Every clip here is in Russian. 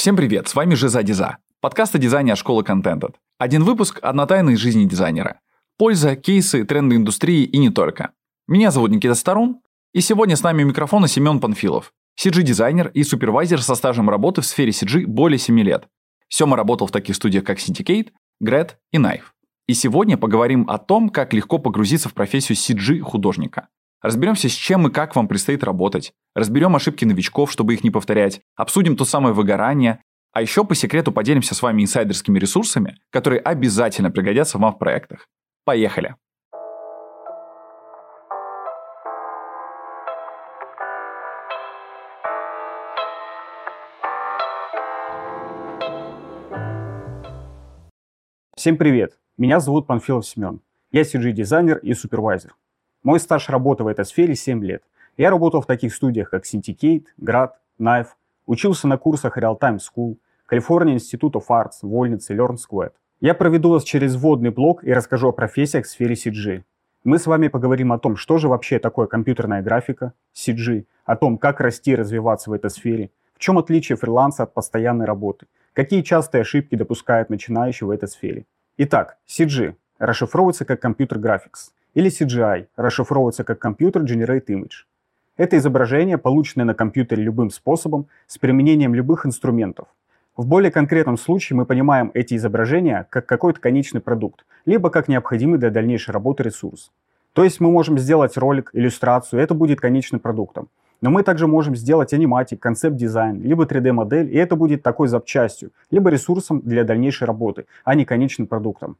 Всем привет, с вами Жиза Диза, подкаст о дизайне от школы Contented. Один выпуск – одна тайна из жизни дизайнера. Польза, кейсы, тренды индустрии и не только. Меня зовут Никита Старун, и сегодня с нами у микрофона Семен Панфилов, CG-дизайнер и супервайзер со стажем работы в сфере CG более 7 лет. Сема работал в таких студиях, как Syndicate, Gret и Knife. И сегодня поговорим о том, как легко погрузиться в профессию CG-художника. Разберемся, с чем и как вам предстоит работать. Разберем ошибки новичков, чтобы их не повторять. Обсудим то самое выгорание. А еще по секрету поделимся с вами инсайдерскими ресурсами, которые обязательно пригодятся вам в проектах. Поехали! Всем привет! Меня зовут Панфилов Семен. Я CG-дизайнер и супервайзер. Мой стаж работы в этой сфере 7 лет. Я работал в таких студиях, как Syndicate, Grad, Knife, учился на курсах Real Time School, California Institute of Arts, Вольницы, Learn Squad. Я проведу вас через вводный блог и расскажу о профессиях в сфере CG. Мы с вами поговорим о том, что же вообще такое компьютерная графика, CG, о том, как расти и развиваться в этой сфере, в чем отличие фриланса от постоянной работы, какие частые ошибки допускают начинающие в этой сфере. Итак, CG расшифровывается как Computer Graphics – или CGI, расшифровывается как Computer Generate Image. Это изображение, полученное на компьютере любым способом, с применением любых инструментов. В более конкретном случае мы понимаем эти изображения как какой-то конечный продукт, либо как необходимый для дальнейшей работы ресурс. То есть мы можем сделать ролик, иллюстрацию, это будет конечным продуктом. Но мы также можем сделать аниматик, концепт-дизайн, либо 3D-модель, и это будет такой запчастью, либо ресурсом для дальнейшей работы, а не конечным продуктом.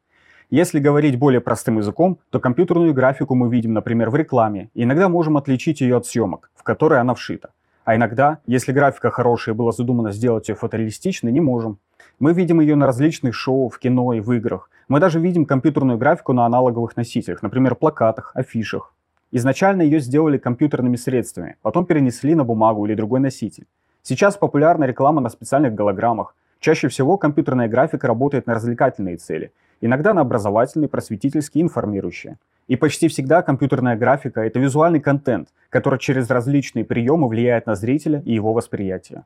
Если говорить более простым языком, то компьютерную графику мы видим, например, в рекламе, и иногда можем отличить ее от съемок, в которые она вшита. А иногда, если графика хорошая и было задумано сделать ее фотореалистичной, не можем. Мы видим ее на различных шоу, в кино и в играх. Мы даже видим компьютерную графику на аналоговых носителях, например, плакатах, афишах. Изначально ее сделали компьютерными средствами, потом перенесли на бумагу или другой носитель. Сейчас популярна реклама на специальных голограммах. Чаще всего компьютерная графика работает на развлекательные цели – иногда на образовательные, просветительские, информирующие. И почти всегда компьютерная графика – это визуальный контент, который через различные приемы влияет на зрителя и его восприятие.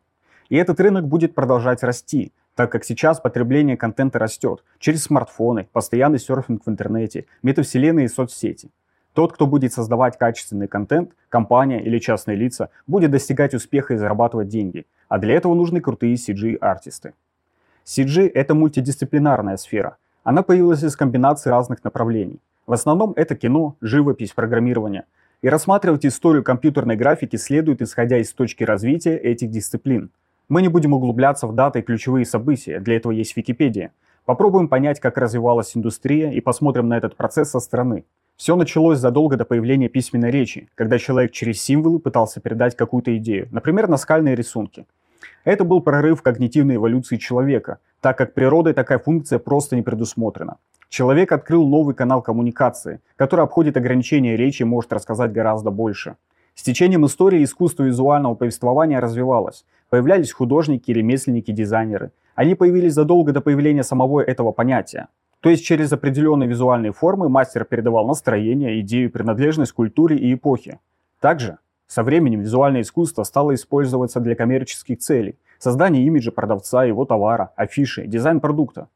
И этот рынок будет продолжать расти, так как сейчас потребление контента растет через смартфоны, постоянный серфинг в интернете, метавселенные и соцсети. Тот, кто будет создавать качественный контент, компания или частные лица, будет достигать успеха и зарабатывать деньги. А для этого нужны крутые CG-артисты. CG – это мультидисциплинарная сфера, она появилась из комбинации разных направлений. В основном это кино, живопись, программирование. И рассматривать историю компьютерной графики следует исходя из точки развития этих дисциплин. Мы не будем углубляться в даты и ключевые события, для этого есть Википедия. Попробуем понять, как развивалась индустрия и посмотрим на этот процесс со стороны. Все началось задолго до появления письменной речи, когда человек через символы пытался передать какую-то идею, например, наскальные рисунки. Это был прорыв когнитивной эволюции человека, так как природой такая функция просто не предусмотрена. Человек открыл новый канал коммуникации, который обходит ограничения речи и может рассказать гораздо больше. С течением истории искусство визуального повествования развивалось. Появлялись художники, ремесленники, дизайнеры. Они появились задолго до появления самого этого понятия. То есть через определенные визуальные формы мастер передавал настроение, идею, принадлежность культуре и эпохе. Также со временем визуальное искусство стало использоваться для коммерческих целей, создания имиджа продавца, его товара, афиши, дизайн продукта.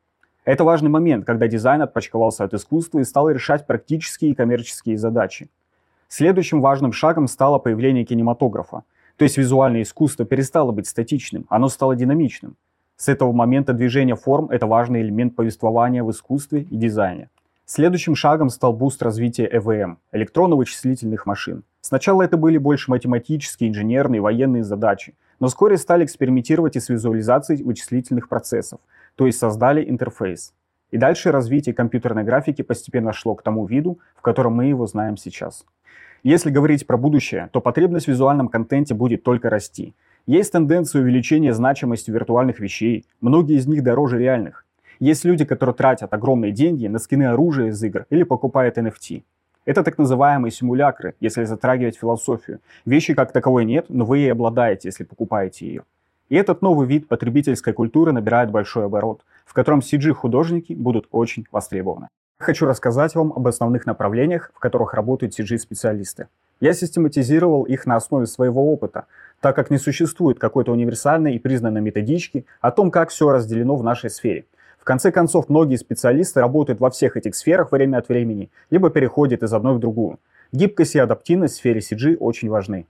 Это важный момент, когда дизайн отпочковался от искусства и стал решать практические и коммерческие задачи. Следующим важным шагом стало появление кинематографа. То есть визуальное искусство перестало быть статичным, оно стало динамичным. С этого момента движение форм – это важный элемент повествования в искусстве и дизайне. Следующим шагом стал буст развития ЭВМ – электронно-вычислительных машин. Сначала это были больше математические, инженерные, военные задачи, но вскоре стали экспериментировать и с визуализацией вычислительных процессов, то есть создали интерфейс. И дальше развитие компьютерной графики постепенно шло к тому виду, в котором мы его знаем сейчас. Если говорить про будущее, то потребность в визуальном контенте будет только расти. Есть тенденция увеличения значимости виртуальных вещей, многие из них дороже реальных. Есть люди, которые тратят огромные деньги на скины оружия из игр или покупают NFT. Это так называемые симулякры, если затрагивать философию. Вещи как таковой нет, но вы ей обладаете, если покупаете ее. И этот новый вид потребительской культуры набирает большой оборот, в котором CG-художники будут очень востребованы. Хочу рассказать вам об основных направлениях, в которых работают CG-специалисты. Я систематизировал их на основе своего опыта, так как не существует какой-то универсальной и признанной методички о том, как все разделено в нашей сфере. Конце концов, многие специалисты работают во всех этих сферах время от времени, либо переходят из одной в другую. Гибкость и адаптивность в сфере CG очень важны.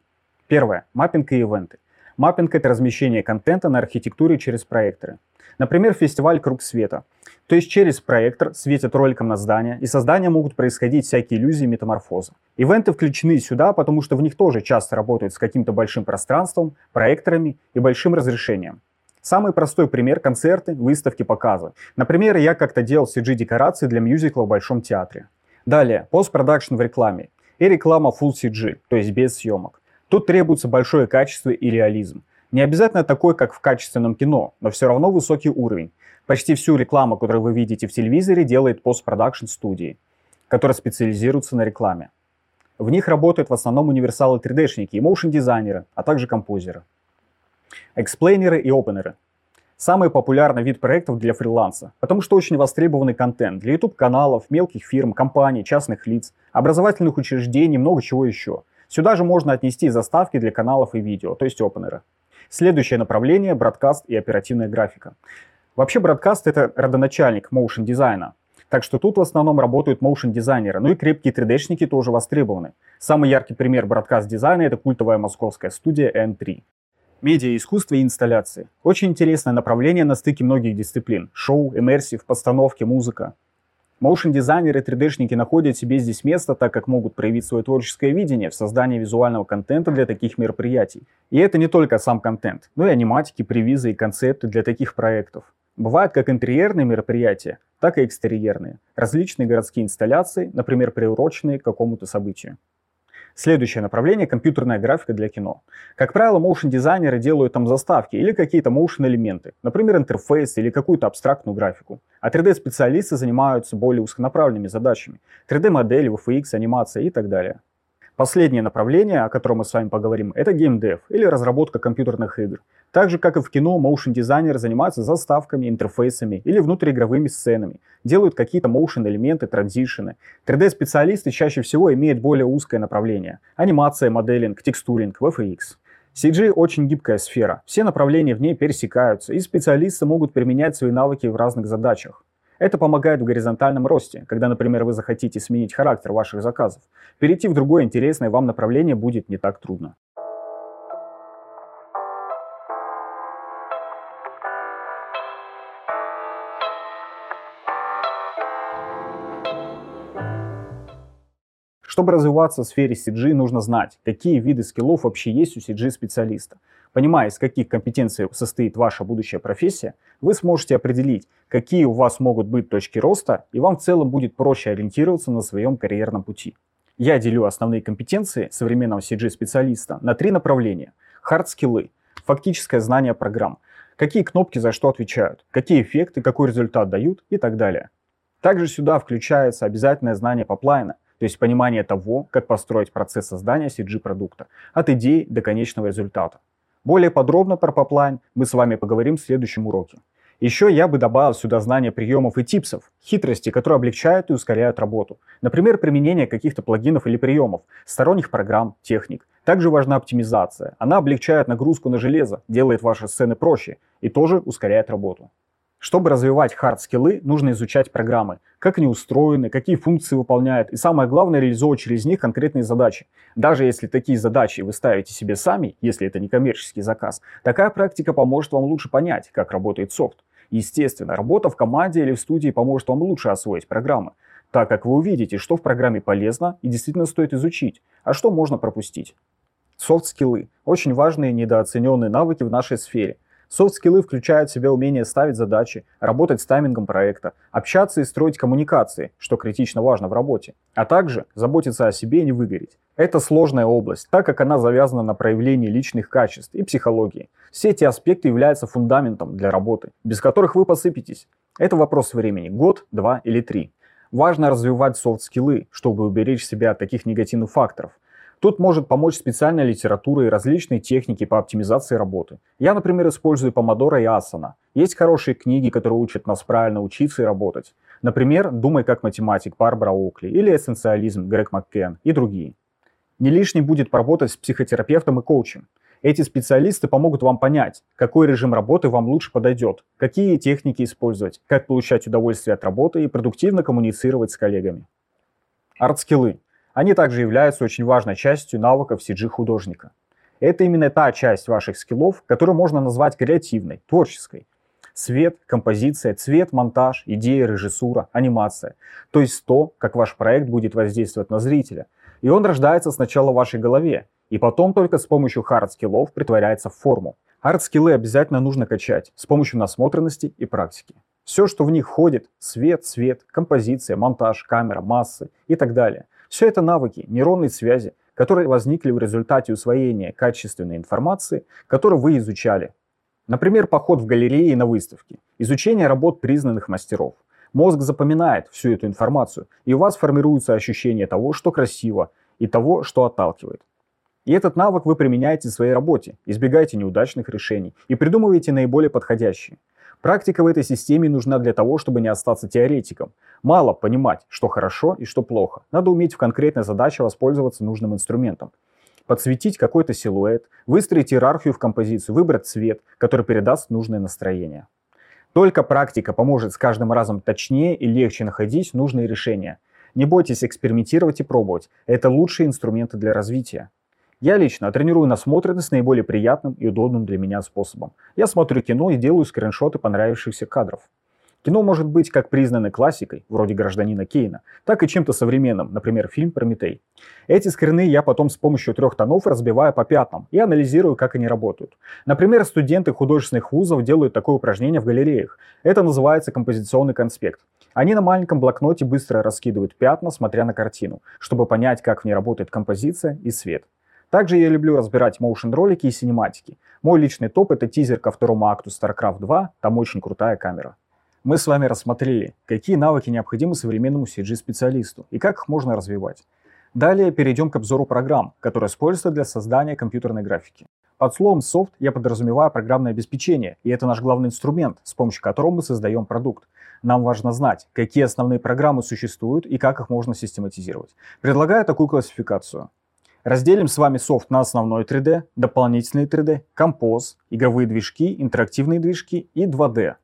Первое. Маппинг и ивенты. Маппинг — это размещение контента на архитектуре через проекторы. Например, фестиваль «Круг света». То есть через проектор светят роликом на здание, и со здания могут происходить всякие иллюзии метаморфоза. Ивенты включены сюда, потому что в них тоже часто работают с каким-то большим пространством, проекторами и большим разрешением. Самый простой пример – концерты, выставки, показы. Например, я как-то делал CG-декорации для мюзикла в Большом театре. Далее, постпродакшн в рекламе. И реклама Full CG, то есть без съемок. Тут требуется большое качество и реализм. Не обязательно такой, как в качественном кино, но все равно высокий уровень. Почти всю рекламу, которую вы видите в телевизоре, делает постпродакшн студии, которые специализируются на рекламе. В них работают в основном универсалы 3D-шники и моушн-дизайнеры, а также композеры. Эксплейнеры и опенеры. Самый популярный вид проектов для фриланса, потому что очень востребованный контент для YouTube-каналов, мелких фирм, компаний, частных лиц, образовательных учреждений, много чего еще. Сюда же можно отнести заставки для каналов и видео, то есть опенеры. Следующее направление – бродкаст и оперативная графика. Вообще бродкаст – это родоначальник моушен дизайна. Так что тут в основном работают моушен дизайнеры, ну и крепкие 3D-шники тоже востребованы. Самый яркий пример бродкаст дизайна – это культовая московская студия N3. Медиа, искусство и инсталляции. Очень интересное направление на стыке многих дисциплин. Шоу, иммерсив, постановки, музыка. Моушн-дизайнеры и 3D-шники находят себе здесь место, так как могут проявить свое творческое видение в создании визуального контента для таких мероприятий. И это не только сам контент, но и аниматики, превизы и концепты для таких проектов. Бывают как интерьерные мероприятия, так и экстерьерные. Различные городские инсталляции, например, приуроченные к какому-то событию. Следующее направление – компьютерная графика для кино. Как правило, моушн-дизайнеры делают там заставки или какие-то моушн-элементы, например, интерфейс или какую-то абстрактную графику. А 3D-специалисты занимаются более узконаправленными задачами – 3D-модели, VFX, анимация и так далее. Последнее направление, о котором мы с вами поговорим, это геймдев или разработка компьютерных игр. Так же, как и в кино, motion дизайнеры занимаются заставками, интерфейсами или внутриигровыми сценами, делают какие-то motion элементы, транзишены. 3D-специалисты чаще всего имеют более узкое направление – анимация, моделинг, текстуринг, VFX. CG очень гибкая сфера, все направления в ней пересекаются, и специалисты могут применять свои навыки в разных задачах. Это помогает в горизонтальном росте, когда, например, вы захотите сменить характер ваших заказов. Перейти в другое интересное вам направление будет не так трудно. Чтобы развиваться в сфере CG, нужно знать, какие виды скиллов вообще есть у CG-специалиста. Понимая, из каких компетенций состоит ваша будущая профессия, вы сможете определить, какие у вас могут быть точки роста, и вам в целом будет проще ориентироваться на своем карьерном пути. Я делю основные компетенции современного CG-специалиста на три направления. Хард-скиллы, фактическое знание программ, какие кнопки за что отвечают, какие эффекты, какой результат дают и так далее. Также сюда включается обязательное знание поплайна – то есть понимание того, как построить процесс создания CG-продукта от идеи до конечного результата. Более подробно про поплайн мы с вами поговорим в следующем уроке. Еще я бы добавил сюда знания приемов и типсов, хитрости, которые облегчают и ускоряют работу. Например, применение каких-то плагинов или приемов, сторонних программ, техник. Также важна оптимизация. Она облегчает нагрузку на железо, делает ваши сцены проще и тоже ускоряет работу. Чтобы развивать хард-скиллы, нужно изучать программы, как они устроены, какие функции выполняют, и самое главное, реализовывать через них конкретные задачи. Даже если такие задачи вы ставите себе сами, если это не коммерческий заказ, такая практика поможет вам лучше понять, как работает софт. Естественно, работа в команде или в студии поможет вам лучше освоить программы, так как вы увидите, что в программе полезно и действительно стоит изучить, а что можно пропустить. Софт-скиллы – очень важные недооцененные навыки в нашей сфере – Софт-скиллы включают в себя умение ставить задачи, работать с таймингом проекта, общаться и строить коммуникации, что критично важно в работе, а также заботиться о себе и не выгореть. Это сложная область, так как она завязана на проявлении личных качеств и психологии. Все эти аспекты являются фундаментом для работы, без которых вы посыпетесь. Это вопрос времени – год, два или три. Важно развивать софт-скиллы, чтобы уберечь себя от таких негативных факторов – Тут может помочь специальная литература и различные техники по оптимизации работы. Я, например, использую Помодоро и Asana. Есть хорошие книги, которые учат нас правильно учиться и работать. Например, «Думай как математик» Барбара Окли или «Эссенциализм» Грег Маккен и другие. Не лишним будет поработать с психотерапевтом и коучем. Эти специалисты помогут вам понять, какой режим работы вам лучше подойдет, какие техники использовать, как получать удовольствие от работы и продуктивно коммуницировать с коллегами. Арт-скиллы. Они также являются очень важной частью навыков CG-художника. Это именно та часть ваших скиллов, которую можно назвать креативной, творческой. Свет, композиция, цвет, монтаж, идея, режиссура, анимация. То есть то, как ваш проект будет воздействовать на зрителя. И он рождается сначала в вашей голове, и потом только с помощью хард-скиллов претворяется в форму. Хард-скиллы обязательно нужно качать с помощью насмотренности и практики. Все, что в них входит, свет, цвет, композиция, монтаж, камера, массы и так далее. Все это навыки, нейронные связи, которые возникли в результате усвоения качественной информации, которую вы изучали. Например, поход в галереи и на выставки, изучение работ признанных мастеров. Мозг запоминает всю эту информацию, и у вас формируется ощущение того, что красиво, и того, что отталкивает. И этот навык вы применяете в своей работе, избегаете неудачных решений и придумываете наиболее подходящие. Практика в этой системе нужна для того, чтобы не остаться теоретиком. Мало понимать, что хорошо и что плохо. Надо уметь в конкретной задаче воспользоваться нужным инструментом. Подсветить какой-то силуэт, выстроить иерархию в композицию, выбрать цвет, который передаст нужное настроение. Только практика поможет с каждым разом точнее и легче находить нужные решения. Не бойтесь экспериментировать и пробовать. Это лучшие инструменты для развития. Я лично тренирую насмотренность наиболее приятным и удобным для меня способом. Я смотрю кино и делаю скриншоты понравившихся кадров. Кино может быть как признанной классикой, вроде «Гражданина Кейна», так и чем-то современным, например, фильм «Прометей». Эти скрины я потом с помощью трех тонов разбиваю по пятнам и анализирую, как они работают. Например, студенты художественных вузов делают такое упражнение в галереях. Это называется композиционный конспект. Они на маленьком блокноте быстро раскидывают пятна, смотря на картину, чтобы понять, как в ней работает композиция и свет. Также я люблю разбирать motion ролики и синематики. Мой личный топ это тизер ко второму акту StarCraft 2, там очень крутая камера. Мы с вами рассмотрели, какие навыки необходимы современному CG-специалисту и как их можно развивать. Далее перейдем к обзору программ, которые используются для создания компьютерной графики. Под словом софт я подразумеваю программное обеспечение, и это наш главный инструмент, с помощью которого мы создаем продукт. Нам важно знать, какие основные программы существуют и как их можно систематизировать. Предлагаю такую классификацию. Разделим с вами софт на основной 3D, дополнительный 3D, композ, игровые движки, интерактивные движки и 2D.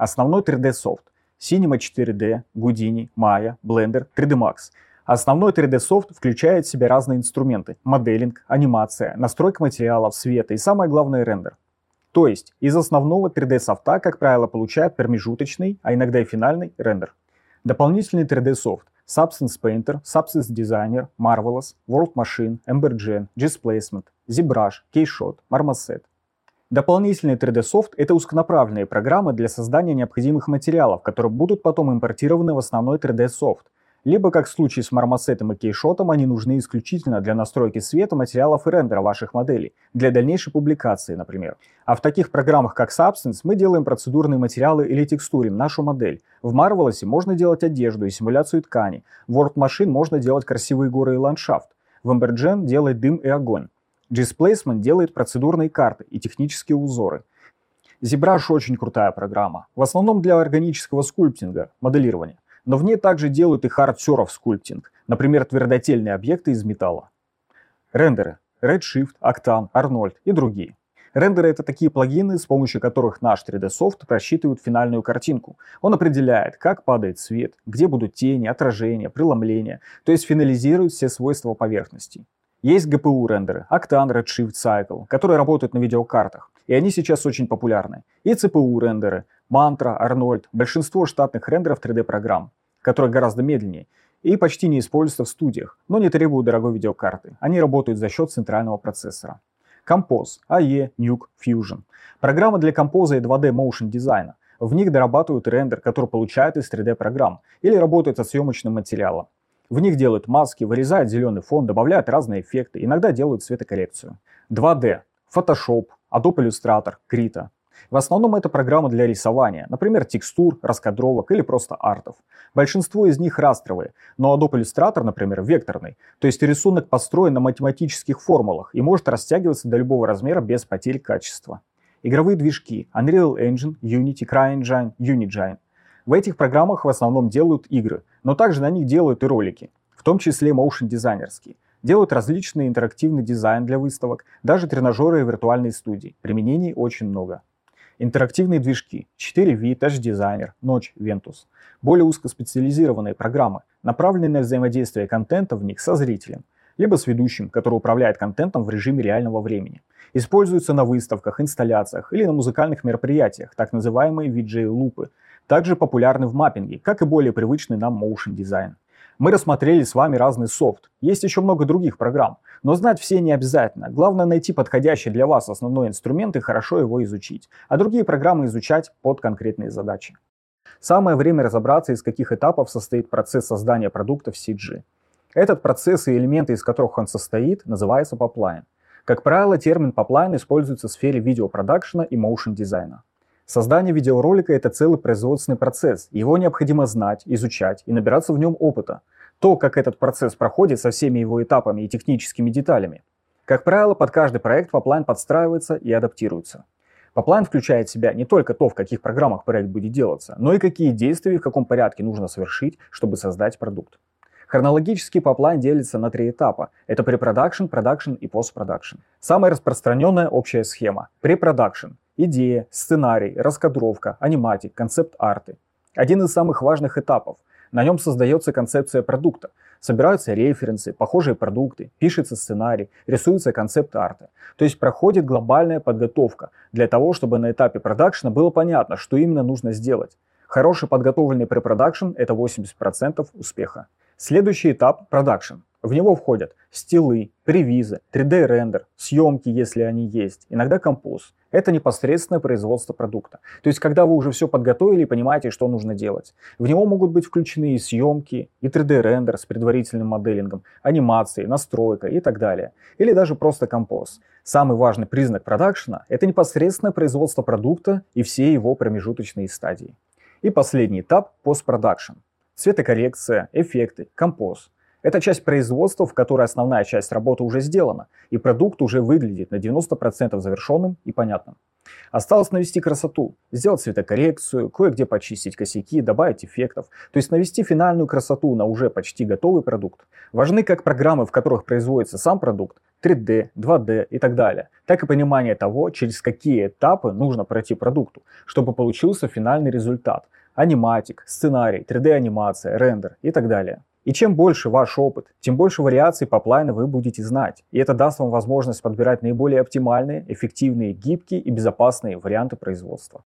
Основной 3D софт. Cinema 4D, Houdini, Maya, Blender, 3D Max. Основной 3D софт включает в себя разные инструменты. Моделинг, анимация, настройка материалов, света и самое главное рендер. То есть из основного 3D софта, как правило, получают промежуточный, а иногда и финальный рендер. Дополнительный 3D софт Substance Painter, Substance Designer, Marvelous, World Machine, Embergen, Displacement, ZBrush, Keyshot, Marmoset. Дополнительный 3D-софт – это узконаправленные программы для создания необходимых материалов, которые будут потом импортированы в основной 3D-софт – либо, как в случае с мармосетом и кейшотом, они нужны исключительно для настройки света, материалов и рендера ваших моделей, для дальнейшей публикации, например. А в таких программах, как Substance, мы делаем процедурные материалы или текстурим нашу модель. В Marvelous можно делать одежду и симуляцию ткани. В World Machine можно делать красивые горы и ландшафт. В Embergen делает дым и огонь. Displacement делает процедурные карты и технические узоры. ZBrush очень крутая программа, в основном для органического скульптинга, моделирования но в ней также делают и hard surface скульптинг, например, твердотельные объекты из металла. Рендеры – Redshift, Octane, Arnold и другие. Рендеры — это такие плагины, с помощью которых наш 3D-софт просчитывает финальную картинку. Он определяет, как падает свет, где будут тени, отражения, преломления, то есть финализирует все свойства поверхности. Есть GPU рендеры, Octane Redshift Cycle, которые работают на видеокартах, и они сейчас очень популярны. И CPU рендеры, Mantra, Arnold, большинство штатных рендеров 3D-программ которые гораздо медленнее, и почти не используются в студиях, но не требуют дорогой видеокарты. Они работают за счет центрального процессора. Compose, AE, Nuke, Fusion. Программы для композа и 2D motion дизайна. В них дорабатывают рендер, который получают из 3D программ, или работают со съемочным материалом. В них делают маски, вырезают зеленый фон, добавляют разные эффекты, иногда делают цветокоррекцию. 2D, Photoshop, Adobe Illustrator, Krita. В основном это программы для рисования, например, текстур, раскадровок или просто артов. Большинство из них растровые, но Adobe Illustrator, например, векторный, то есть рисунок построен на математических формулах и может растягиваться до любого размера без потери качества. Игровые движки Unreal Engine, Unity, CryEngine, Unigine. В этих программах в основном делают игры, но также на них делают и ролики, в том числе motion дизайнерские. делают различный интерактивный дизайн для выставок, даже тренажеры и виртуальные студии. Применений очень много. Интерактивные движки 4V, Touch Designer, Notch, Ventus. Более узкоспециализированные программы, направленные на взаимодействие контента в них со зрителем, либо с ведущим, который управляет контентом в режиме реального времени. Используются на выставках, инсталляциях или на музыкальных мероприятиях, так называемые VJ-лупы. Также популярны в маппинге, как и более привычный нам motion дизайн. Мы рассмотрели с вами разный софт. Есть еще много других программ, но знать все не обязательно. Главное найти подходящий для вас основной инструмент и хорошо его изучить, а другие программы изучать под конкретные задачи. Самое время разобраться, из каких этапов состоит процесс создания продукта в CG. Этот процесс и элементы, из которых он состоит, называется поплайн. Как правило, термин поплайн используется в сфере видеопродакшена и моушен дизайна. Создание видеоролика – это целый производственный процесс. Его необходимо знать, изучать и набираться в нем опыта. То, как этот процесс проходит со всеми его этапами и техническими деталями. Как правило, под каждый проект поплайн подстраивается и адаптируется. Пайплайн включает в себя не только то, в каких программах проект будет делаться, но и какие действия и в каком порядке нужно совершить, чтобы создать продукт. Хронологически пайплайн делится на три этапа. Это препродакшн, продакшн и постпродакшн. Самая распространенная общая схема. Препродакшн идея, сценарий, раскадровка, аниматик, концепт-арты. Один из самых важных этапов. На нем создается концепция продукта. Собираются референсы, похожие продукты, пишется сценарий, рисуется концепт-арты. То есть проходит глобальная подготовка для того, чтобы на этапе продакшена было понятно, что именно нужно сделать. Хороший подготовленный препродакшн – это 80% успеха. Следующий этап – продакшн. В него входят стилы, превизы, 3D-рендер, съемки, если они есть, иногда композ. Это непосредственное производство продукта. То есть, когда вы уже все подготовили и понимаете, что нужно делать. В него могут быть включены и съемки, и 3D-рендер с предварительным моделингом, анимации, настройка и так далее. Или даже просто композ. Самый важный признак продакшена – это непосредственное производство продукта и все его промежуточные стадии. И последний этап – постпродакшн. Цветокоррекция, эффекты, композ – это часть производства, в которой основная часть работы уже сделана, и продукт уже выглядит на 90% завершенным и понятным. Осталось навести красоту, сделать цветокоррекцию, кое-где почистить косяки, добавить эффектов, то есть навести финальную красоту на уже почти готовый продукт. Важны как программы, в которых производится сам продукт, 3D, 2D и так далее, так и понимание того, через какие этапы нужно пройти продукту, чтобы получился финальный результат, аниматик, сценарий, 3D-анимация, рендер и так далее. И чем больше ваш опыт, тем больше вариаций поплайна вы будете знать. И это даст вам возможность подбирать наиболее оптимальные, эффективные, гибкие и безопасные варианты производства.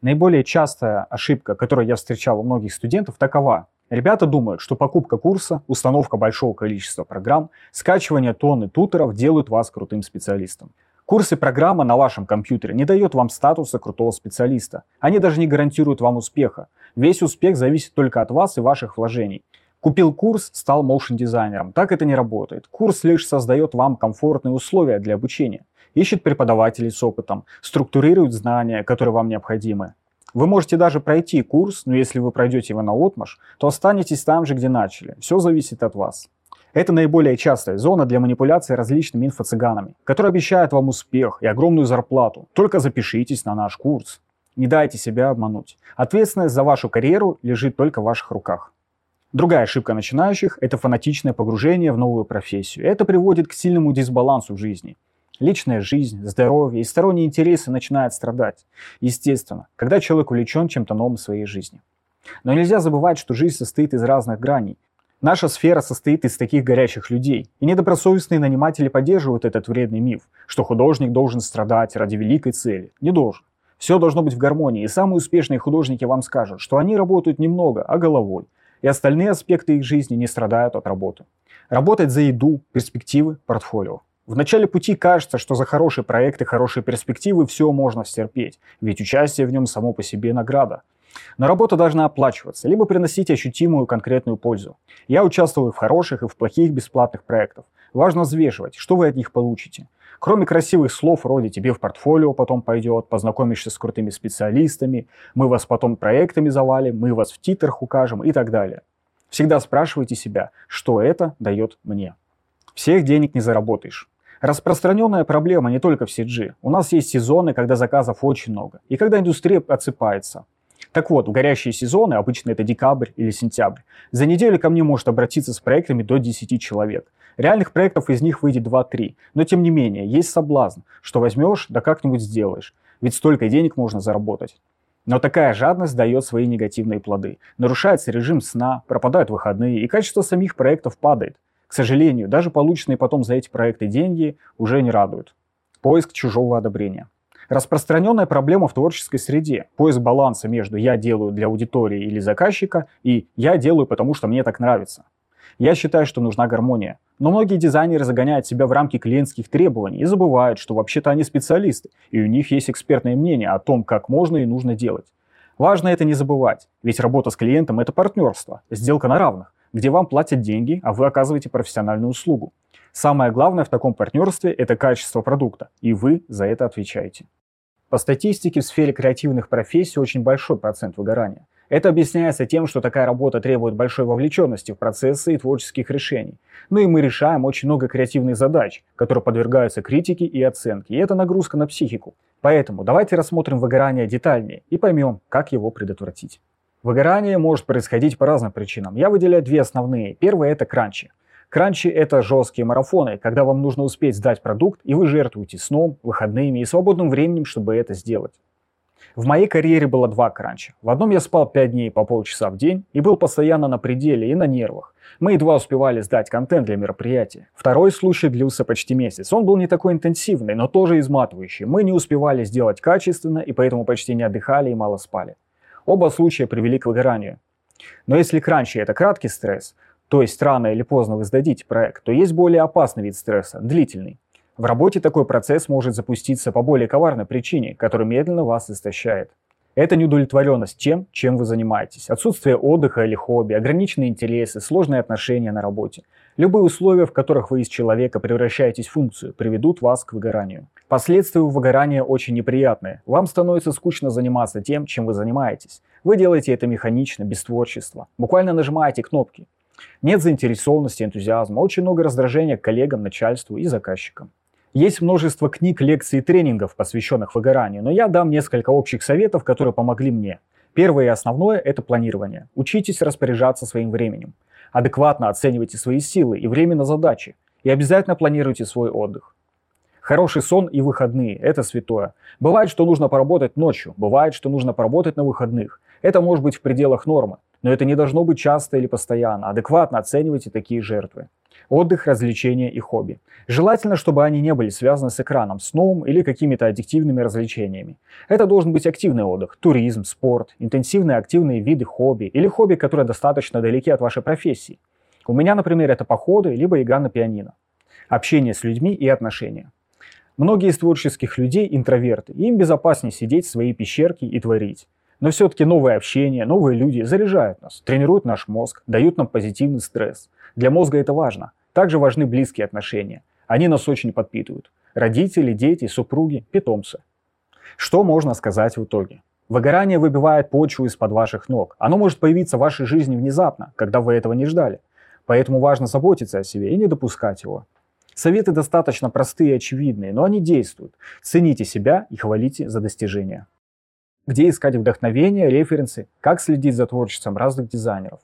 Наиболее частая ошибка, которую я встречал у многих студентов, такова. Ребята думают, что покупка курса, установка большого количества программ, скачивание тонны тутеров делают вас крутым специалистом. Курсы программа на вашем компьютере не дает вам статуса крутого специалиста. Они даже не гарантируют вам успеха. Весь успех зависит только от вас и ваших вложений. Купил курс, стал моушен дизайнером. Так это не работает. Курс лишь создает вам комфортные условия для обучения. Ищет преподавателей с опытом, структурирует знания, которые вам необходимы. Вы можете даже пройти курс, но если вы пройдете его на отмаш, то останетесь там же, где начали. Все зависит от вас. Это наиболее частая зона для манипуляции различными инфо-цыганами, которые обещают вам успех и огромную зарплату. Только запишитесь на наш курс. Не дайте себя обмануть. Ответственность за вашу карьеру лежит только в ваших руках. Другая ошибка начинающих – это фанатичное погружение в новую профессию. Это приводит к сильному дисбалансу в жизни. Личная жизнь, здоровье и сторонние интересы начинают страдать. Естественно, когда человек увлечен чем-то новым в своей жизни. Но нельзя забывать, что жизнь состоит из разных граней. Наша сфера состоит из таких горячих людей. И недобросовестные наниматели поддерживают этот вредный миф, что художник должен страдать ради великой цели. Не должен. Все должно быть в гармонии, и самые успешные художники вам скажут, что они работают немного, а головой, и остальные аспекты их жизни не страдают от работы. Работать за еду, перспективы, портфолио. В начале пути кажется, что за хороший проект и хорошие перспективы все можно стерпеть, ведь участие в нем само по себе награда. Но работа должна оплачиваться, либо приносить ощутимую конкретную пользу. Я участвовал и в хороших, и в плохих бесплатных проектах. Важно взвешивать, что вы от них получите. Кроме красивых слов вроде «тебе в портфолио потом пойдет», «познакомишься с крутыми специалистами», «мы вас потом проектами завалим», «мы вас в титрах укажем» и так далее. Всегда спрашивайте себя, что это дает мне. Всех денег не заработаешь. Распространенная проблема не только в CG. У нас есть сезоны, когда заказов очень много, и когда индустрия отсыпается. Так вот, горящие сезоны, обычно это декабрь или сентябрь, за неделю ко мне может обратиться с проектами до 10 человек. Реальных проектов из них выйдет 2-3, но тем не менее, есть соблазн, что возьмешь, да как-нибудь сделаешь, ведь столько денег можно заработать. Но такая жадность дает свои негативные плоды. Нарушается режим сна, пропадают выходные, и качество самих проектов падает. К сожалению, даже полученные потом за эти проекты деньги уже не радуют. Поиск чужого одобрения. Распространенная проблема в творческой среде. Поиск баланса между «я делаю для аудитории или заказчика» и «я делаю, потому что мне так нравится». Я считаю, что нужна гармония. Но многие дизайнеры загоняют себя в рамки клиентских требований и забывают, что вообще-то они специалисты, и у них есть экспертное мнение о том, как можно и нужно делать. Важно это не забывать, ведь работа с клиентом – это партнерство, сделка на равных, где вам платят деньги, а вы оказываете профессиональную услугу. Самое главное в таком партнерстве – это качество продукта, и вы за это отвечаете. По статистике в сфере креативных профессий очень большой процент выгорания. Это объясняется тем, что такая работа требует большой вовлеченности в процессы и творческих решений. Ну и мы решаем очень много креативных задач, которые подвергаются критике и оценке, и это нагрузка на психику. Поэтому давайте рассмотрим выгорание детальнее и поймем, как его предотвратить. Выгорание может происходить по разным причинам. Я выделяю две основные. Первое – это кранчи. Кранчи – это жесткие марафоны, когда вам нужно успеть сдать продукт, и вы жертвуете сном, выходными и свободным временем, чтобы это сделать. В моей карьере было два кранча. В одном я спал 5 дней по полчаса в день и был постоянно на пределе и на нервах. Мы едва успевали сдать контент для мероприятия. Второй случай длился почти месяц. Он был не такой интенсивный, но тоже изматывающий. Мы не успевали сделать качественно и поэтому почти не отдыхали и мало спали. Оба случая привели к выгоранию. Но если кранчи это краткий стресс, то есть рано или поздно вы сдадите проект, то есть более опасный вид стресса, длительный. В работе такой процесс может запуститься по более коварной причине, которая медленно вас истощает. Это неудовлетворенность тем, чем вы занимаетесь, отсутствие отдыха или хобби, ограниченные интересы, сложные отношения на работе. Любые условия, в которых вы из человека превращаетесь в функцию, приведут вас к выгоранию. Последствия выгорания очень неприятные. Вам становится скучно заниматься тем, чем вы занимаетесь. Вы делаете это механично, без творчества. Буквально нажимаете кнопки. Нет заинтересованности, энтузиазма, очень много раздражения к коллегам, начальству и заказчикам. Есть множество книг, лекций и тренингов, посвященных выгоранию, но я дам несколько общих советов, которые помогли мне. Первое и основное – это планирование. Учитесь распоряжаться своим временем. Адекватно оценивайте свои силы и время на задачи. И обязательно планируйте свой отдых. Хороший сон и выходные – это святое. Бывает, что нужно поработать ночью, бывает, что нужно поработать на выходных. Это может быть в пределах нормы, но это не должно быть часто или постоянно. Адекватно оценивайте такие жертвы. Отдых, развлечения и хобби. Желательно, чтобы они не были связаны с экраном, сном или какими-то аддиктивными развлечениями. Это должен быть активный отдых, туризм, спорт, интенсивные активные виды хобби или хобби, которые достаточно далеки от вашей профессии. У меня, например, это походы, либо игра на пианино. Общение с людьми и отношения. Многие из творческих людей интроверты, им безопаснее сидеть в своей пещерке и творить. Но все-таки новое общение, новые люди заряжают нас, тренируют наш мозг, дают нам позитивный стресс. Для мозга это важно. Также важны близкие отношения. Они нас очень подпитывают. Родители, дети, супруги, питомцы. Что можно сказать в итоге? Выгорание выбивает почву из-под ваших ног. Оно может появиться в вашей жизни внезапно, когда вы этого не ждали. Поэтому важно заботиться о себе и не допускать его. Советы достаточно простые и очевидные, но они действуют. Цените себя и хвалите за достижения. Где искать вдохновение, референсы, как следить за творчеством разных дизайнеров.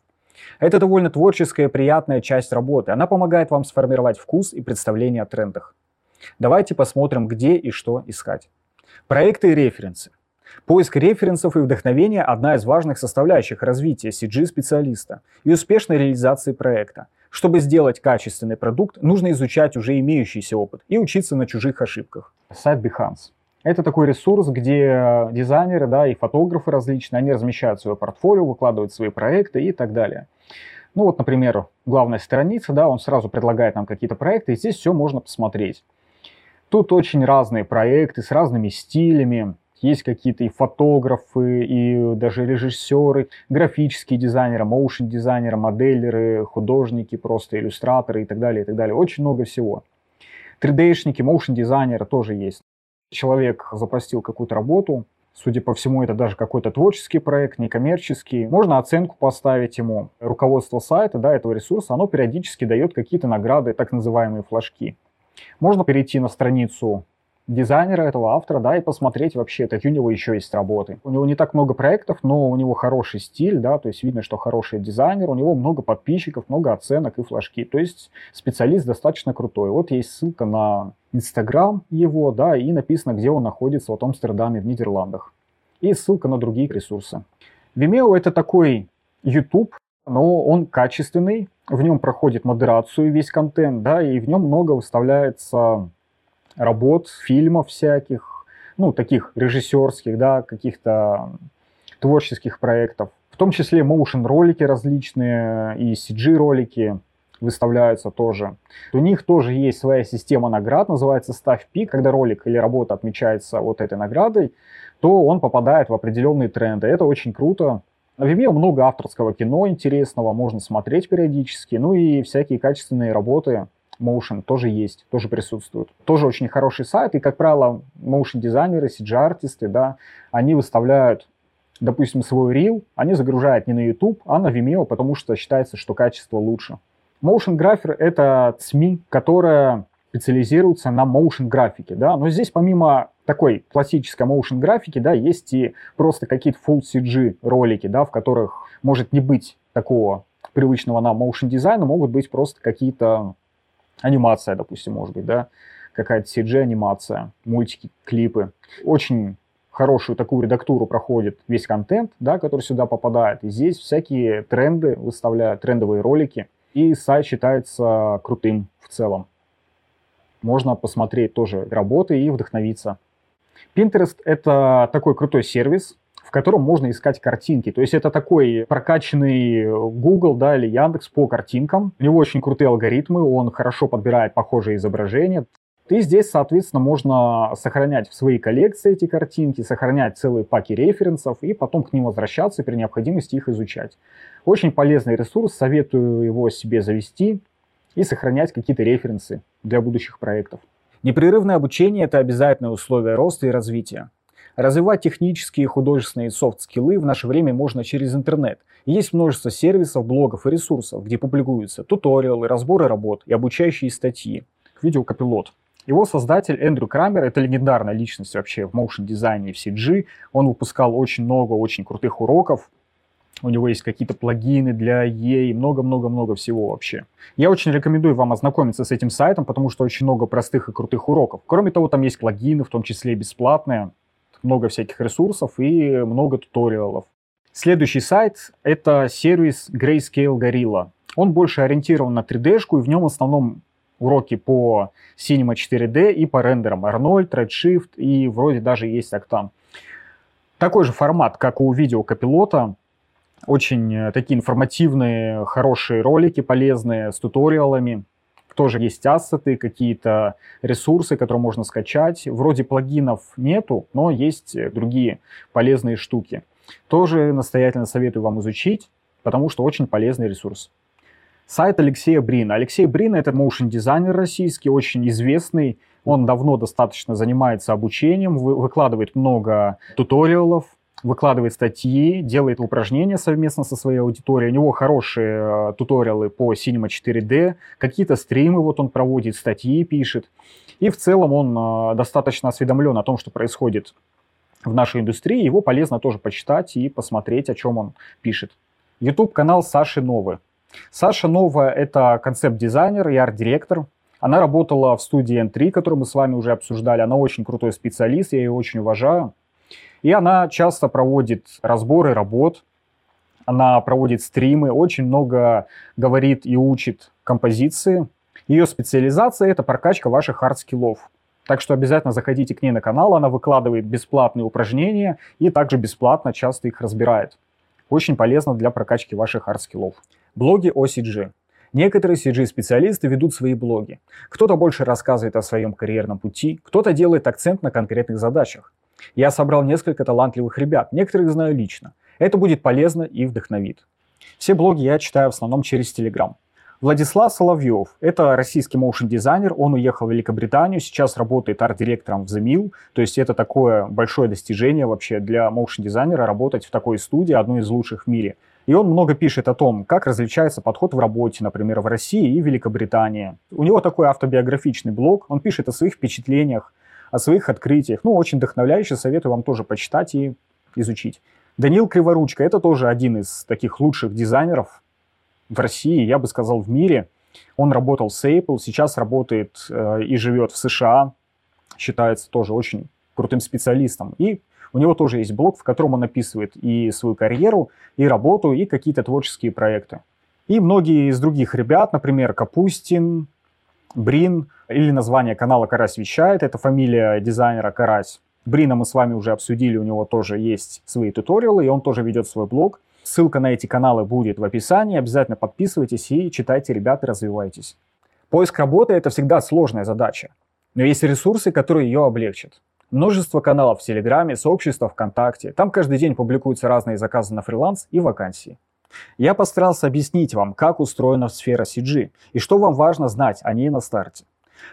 Это довольно творческая и приятная часть работы. Она помогает вам сформировать вкус и представление о трендах. Давайте посмотрим, где и что искать. Проекты и референсы. Поиск референсов и вдохновения – одна из важных составляющих развития CG-специалиста и успешной реализации проекта. Чтобы сделать качественный продукт, нужно изучать уже имеющийся опыт и учиться на чужих ошибках. Сайт Behance. Это такой ресурс, где дизайнеры да, и фотографы различные, они размещают свое портфолио, выкладывают свои проекты и так далее. Ну вот, например, главная страница, да, он сразу предлагает нам какие-то проекты, и здесь все можно посмотреть. Тут очень разные проекты с разными стилями, есть какие-то и фотографы, и даже режиссеры, графические дизайнеры, моушен дизайнеры, моделеры, художники, просто иллюстраторы и так далее, и так далее. Очень много всего. 3D-шники, моушен дизайнеры тоже есть. Человек запостил какую-то работу, Судя по всему, это даже какой-то творческий проект, некоммерческий. Можно оценку поставить ему. Руководство сайта, да, этого ресурса, оно периодически дает какие-то награды, так называемые флажки. Можно перейти на страницу дизайнера, этого автора, да, и посмотреть вообще, какие у него еще есть работы. У него не так много проектов, но у него хороший стиль, да, то есть видно, что хороший дизайнер, у него много подписчиков, много оценок и флажки. То есть специалист достаточно крутой. Вот есть ссылка на Инстаграм его, да, и написано, где он находится, вот Амстердаме, в Нидерландах. И ссылка на другие ресурсы. Vimeo это такой YouTube, но он качественный, в нем проходит модерацию весь контент, да, и в нем много выставляется работ, фильмов всяких, ну, таких режиссерских, да, каких-то творческих проектов. В том числе motion ролики различные и CG ролики выставляются тоже. У них тоже есть своя система наград, называется ставь пик, когда ролик или работа отмечается вот этой наградой, то он попадает в определенные тренды. Это очень круто. На Vimeo много авторского кино интересного, можно смотреть периодически, ну и всякие качественные работы Motion тоже есть, тоже присутствуют. Тоже очень хороший сайт, и, как правило, motion дизайнеры, CG-артисты, да, они выставляют, допустим, свой рил, они загружают не на YouTube, а на Vimeo, потому что считается, что качество лучше. Motion Grapher — это СМИ, которая специализируется на motion графике, да, но здесь помимо такой классической motion графики, да, есть и просто какие-то full CG ролики, да, в которых может не быть такого привычного нам motion дизайна, могут быть просто какие-то анимация, допустим, может быть, да, какая-то CG-анимация, мультики, клипы. Очень хорошую такую редактуру проходит весь контент, да, который сюда попадает. И здесь всякие тренды выставляют, трендовые ролики. И сайт считается крутым в целом. Можно посмотреть тоже работы и вдохновиться. Pinterest — это такой крутой сервис, в котором можно искать картинки. То есть это такой прокачанный Google да, или Яндекс по картинкам. У него очень крутые алгоритмы, он хорошо подбирает похожие изображения. И здесь, соответственно, можно сохранять в своей коллекции эти картинки, сохранять целые паки референсов и потом к ним возвращаться и при необходимости их изучать. Очень полезный ресурс, советую его себе завести и сохранять какие-то референсы для будущих проектов. Непрерывное обучение – это обязательное условие роста и развития. Развивать технические, художественные и софт-скиллы в наше время можно через интернет. есть множество сервисов, блогов и ресурсов, где публикуются туториалы, разборы работ и обучающие статьи. Видеокопилот. Его создатель Эндрю Крамер – это легендарная личность вообще в моушен дизайне и в CG. Он выпускал очень много очень крутых уроков. У него есть какие-то плагины для EA, много-много-много всего вообще. Я очень рекомендую вам ознакомиться с этим сайтом, потому что очень много простых и крутых уроков. Кроме того, там есть плагины, в том числе и бесплатные много всяких ресурсов и много туториалов. Следующий сайт — это сервис Grayscale Gorilla. Он больше ориентирован на 3D-шку, и в нем в основном уроки по Cinema 4D и по рендерам Arnold, Redshift и вроде даже есть Octane. Такой же формат, как у видео копилота. Очень э, такие информативные, хорошие ролики, полезные, с туториалами тоже есть ассеты, какие-то ресурсы, которые можно скачать. Вроде плагинов нету, но есть другие полезные штуки. Тоже настоятельно советую вам изучить, потому что очень полезный ресурс. Сайт Алексея Брина. Алексей Брин это моушен дизайнер российский, очень известный. Он давно достаточно занимается обучением, выкладывает много туториалов, выкладывает статьи, делает упражнения совместно со своей аудиторией. У него хорошие э, туториалы по Cinema 4D, какие-то стримы вот он проводит, статьи пишет. И в целом он э, достаточно осведомлен о том, что происходит в нашей индустрии. Его полезно тоже почитать и посмотреть, о чем он пишет. YouTube-канал Саши Новы. Саша Нова – это концепт-дизайнер и арт-директор. Она работала в студии N3, которую мы с вами уже обсуждали. Она очень крутой специалист, я ее очень уважаю. И она часто проводит разборы работ, она проводит стримы, очень много говорит и учит композиции. Ее специализация — это прокачка ваших хард-скиллов. Так что обязательно заходите к ней на канал, она выкладывает бесплатные упражнения и также бесплатно часто их разбирает. Очень полезно для прокачки ваших хард-скиллов. Блоги о CG. Некоторые CG-специалисты ведут свои блоги. Кто-то больше рассказывает о своем карьерном пути, кто-то делает акцент на конкретных задачах. Я собрал несколько талантливых ребят, некоторых знаю лично. Это будет полезно и вдохновит. Все блоги я читаю в основном через Telegram. Владислав Соловьев – это российский моушен-дизайнер, он уехал в Великобританию, сейчас работает арт-директором в Mill, то есть это такое большое достижение вообще для моушен-дизайнера работать в такой студии, одной из лучших в мире. И он много пишет о том, как различается подход в работе, например, в России и Великобритании. У него такой автобиографичный блог, он пишет о своих впечатлениях, о своих открытиях. Ну, очень вдохновляюще, советую вам тоже почитать и изучить. Данил Криворучка – это тоже один из таких лучших дизайнеров в России, я бы сказал, в мире. Он работал с Apple, сейчас работает э, и живет в США, считается тоже очень крутым специалистом. И у него тоже есть блог, в котором он описывает и свою карьеру, и работу, и какие-то творческие проекты. И многие из других ребят, например, Капустин, Брин, или название канала «Карась вещает», это фамилия дизайнера Карась. Брина мы с вами уже обсудили, у него тоже есть свои туториалы, и он тоже ведет свой блог. Ссылка на эти каналы будет в описании, обязательно подписывайтесь и читайте, ребята, развивайтесь. Поиск работы – это всегда сложная задача, но есть ресурсы, которые ее облегчат. Множество каналов в Телеграме, сообщества ВКонтакте. Там каждый день публикуются разные заказы на фриланс и вакансии. Я постарался объяснить вам, как устроена сфера CG и что вам важно знать о ней на старте.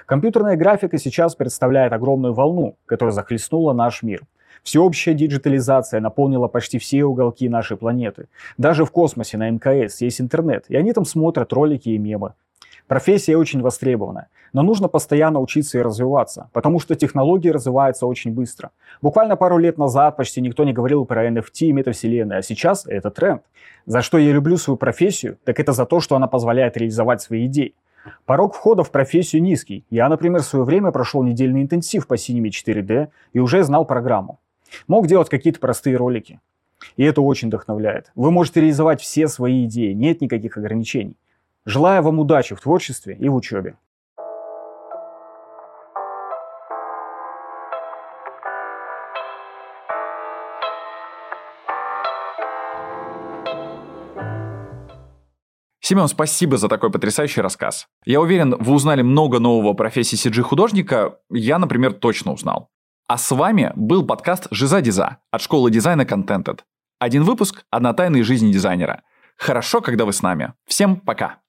Компьютерная графика сейчас представляет огромную волну, которая захлестнула наш мир. Всеобщая диджитализация наполнила почти все уголки нашей планеты. Даже в космосе на МКС есть интернет, и они там смотрят ролики и мемы. Профессия очень востребована, но нужно постоянно учиться и развиваться, потому что технологии развиваются очень быстро. Буквально пару лет назад почти никто не говорил про NFT и метавселенные, а сейчас это тренд. За что я люблю свою профессию, так это за то, что она позволяет реализовать свои идеи. Порог входа в профессию низкий. Я, например, в свое время прошел недельный интенсив по синеме 4D и уже знал программу. Мог делать какие-то простые ролики. И это очень вдохновляет. Вы можете реализовать все свои идеи, нет никаких ограничений. Желаю вам удачи в творчестве и в учебе. Семен, спасибо за такой потрясающий рассказ. Я уверен, вы узнали много нового профессии CG-художника. Я, например, точно узнал. А с вами был подкаст «Жиза Диза» от школы дизайна Contented. Один выпуск – одна тайна из жизни дизайнера. Хорошо, когда вы с нами. Всем пока!